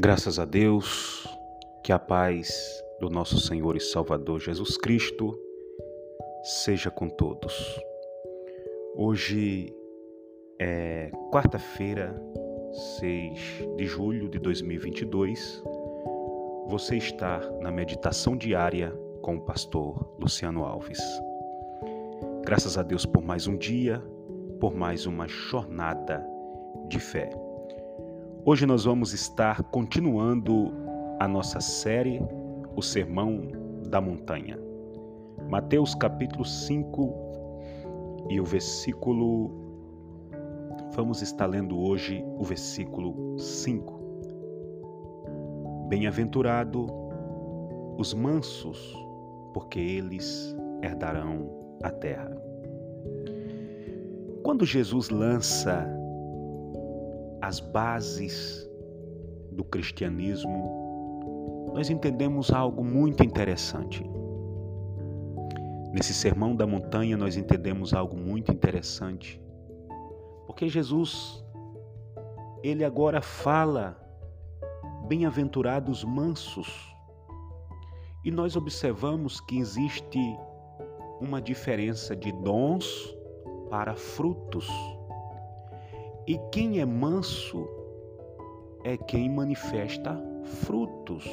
Graças a Deus, que a paz do nosso Senhor e Salvador Jesus Cristo seja com todos. Hoje é quarta-feira, 6 de julho de 2022. Você está na meditação diária com o pastor Luciano Alves. Graças a Deus por mais um dia, por mais uma jornada de fé. Hoje nós vamos estar continuando a nossa série O Sermão da Montanha. Mateus capítulo 5 e o versículo. Vamos estar lendo hoje o versículo 5. Bem-aventurado os mansos, porque eles herdarão a terra. Quando Jesus lança as bases do cristianismo, nós entendemos algo muito interessante. Nesse sermão da montanha, nós entendemos algo muito interessante. Porque Jesus, ele agora fala, bem-aventurados mansos. E nós observamos que existe uma diferença de dons para frutos. E quem é manso é quem manifesta frutos.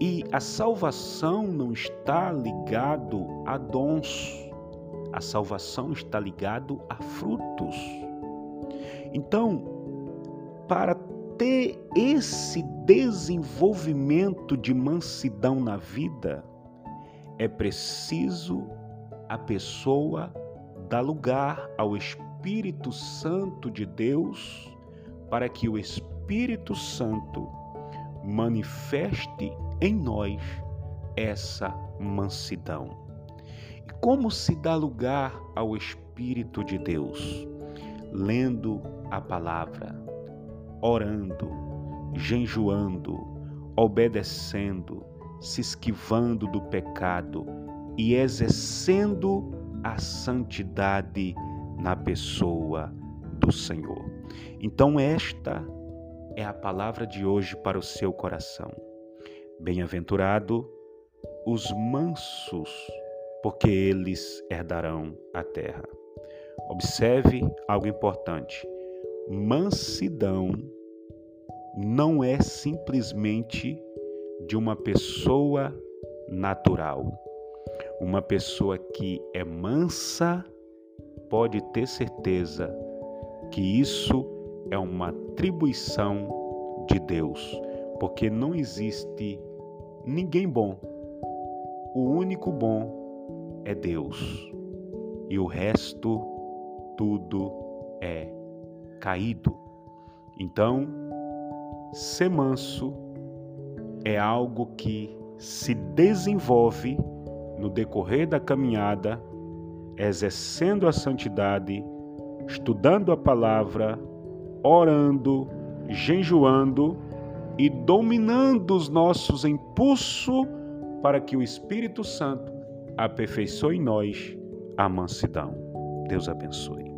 E a salvação não está ligado a dons. A salvação está ligado a frutos. Então, para ter esse desenvolvimento de mansidão na vida, é preciso a pessoa dar lugar ao Espírito Espírito Santo de Deus para que o Espírito Santo manifeste em nós essa mansidão. E como se dá lugar ao Espírito de Deus? Lendo a palavra, orando, jejuando, obedecendo, se esquivando do pecado e exercendo a santidade na pessoa do Senhor. Então, esta é a palavra de hoje para o seu coração. Bem-aventurado os mansos, porque eles herdarão a terra. Observe algo importante: mansidão não é simplesmente de uma pessoa natural. Uma pessoa que é mansa pode ter certeza que isso é uma atribuição de Deus, porque não existe ninguém bom. O único bom é Deus. E o resto tudo é caído. Então, ser manso é algo que se desenvolve no decorrer da caminhada exercendo a santidade, estudando a palavra, orando, jejuando e dominando os nossos impulsos para que o Espírito Santo aperfeiçoe em nós a mansidão. Deus abençoe.